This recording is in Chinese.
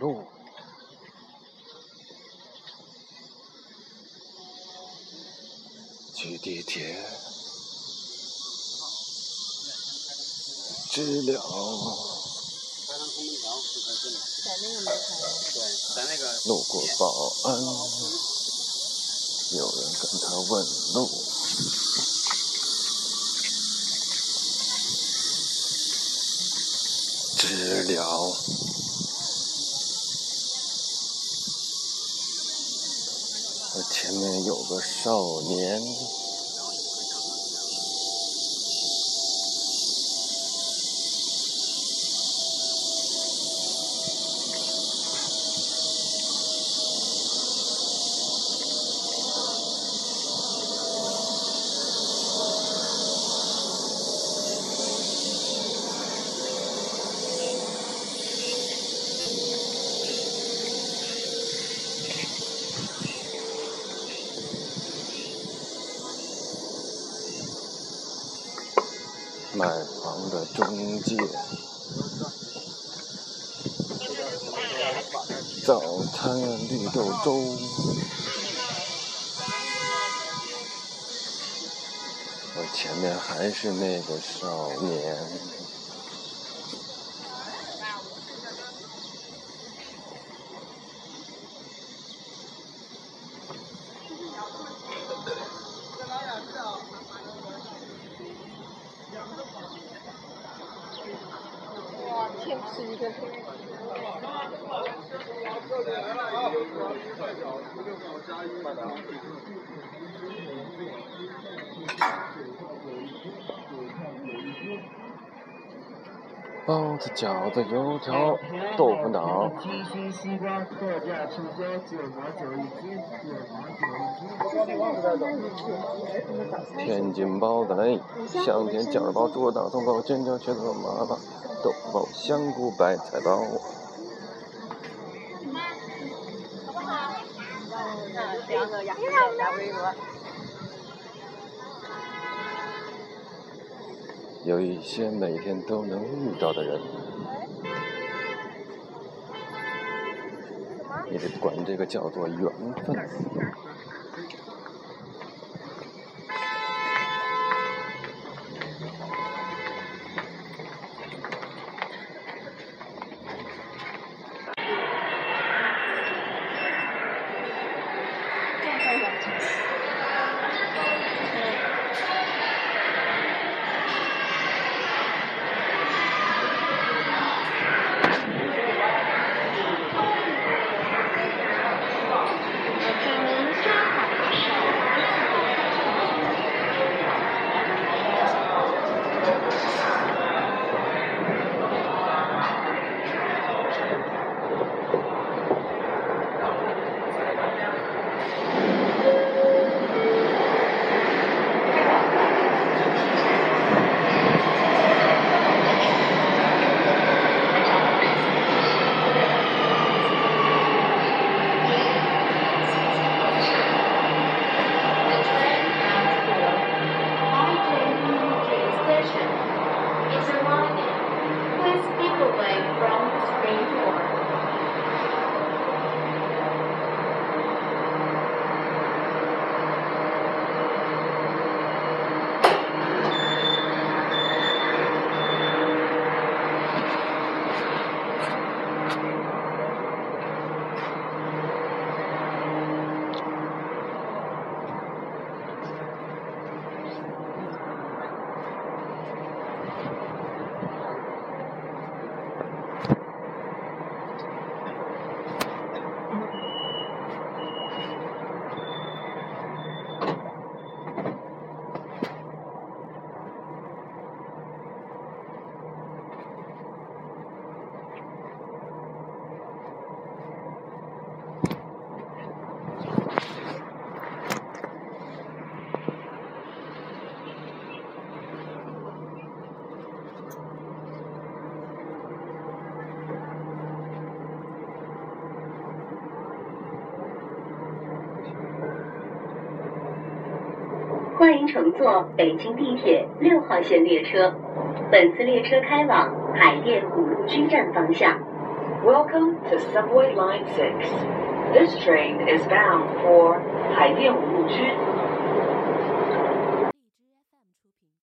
路。去地铁，知了。路过保安，有人跟他问路。知了。前面有个少年。买房的中介，早餐绿豆粥，我前面还是那个少年。是一个，一个，一个，一个，一个。包子、饺子、油条、豆腐脑。天津包子嘞，香甜馅儿包、猪肉大葱包、尖椒茄子包、麻辣豆腐包、香菇白菜包。有一些每天都能遇到的人，你得管这个叫做缘分。欢迎乘坐北京地铁六号线列车，本次列车开往海淀五路居站方向。Welcome to Subway Line Six. This train is bound for 海淀五路居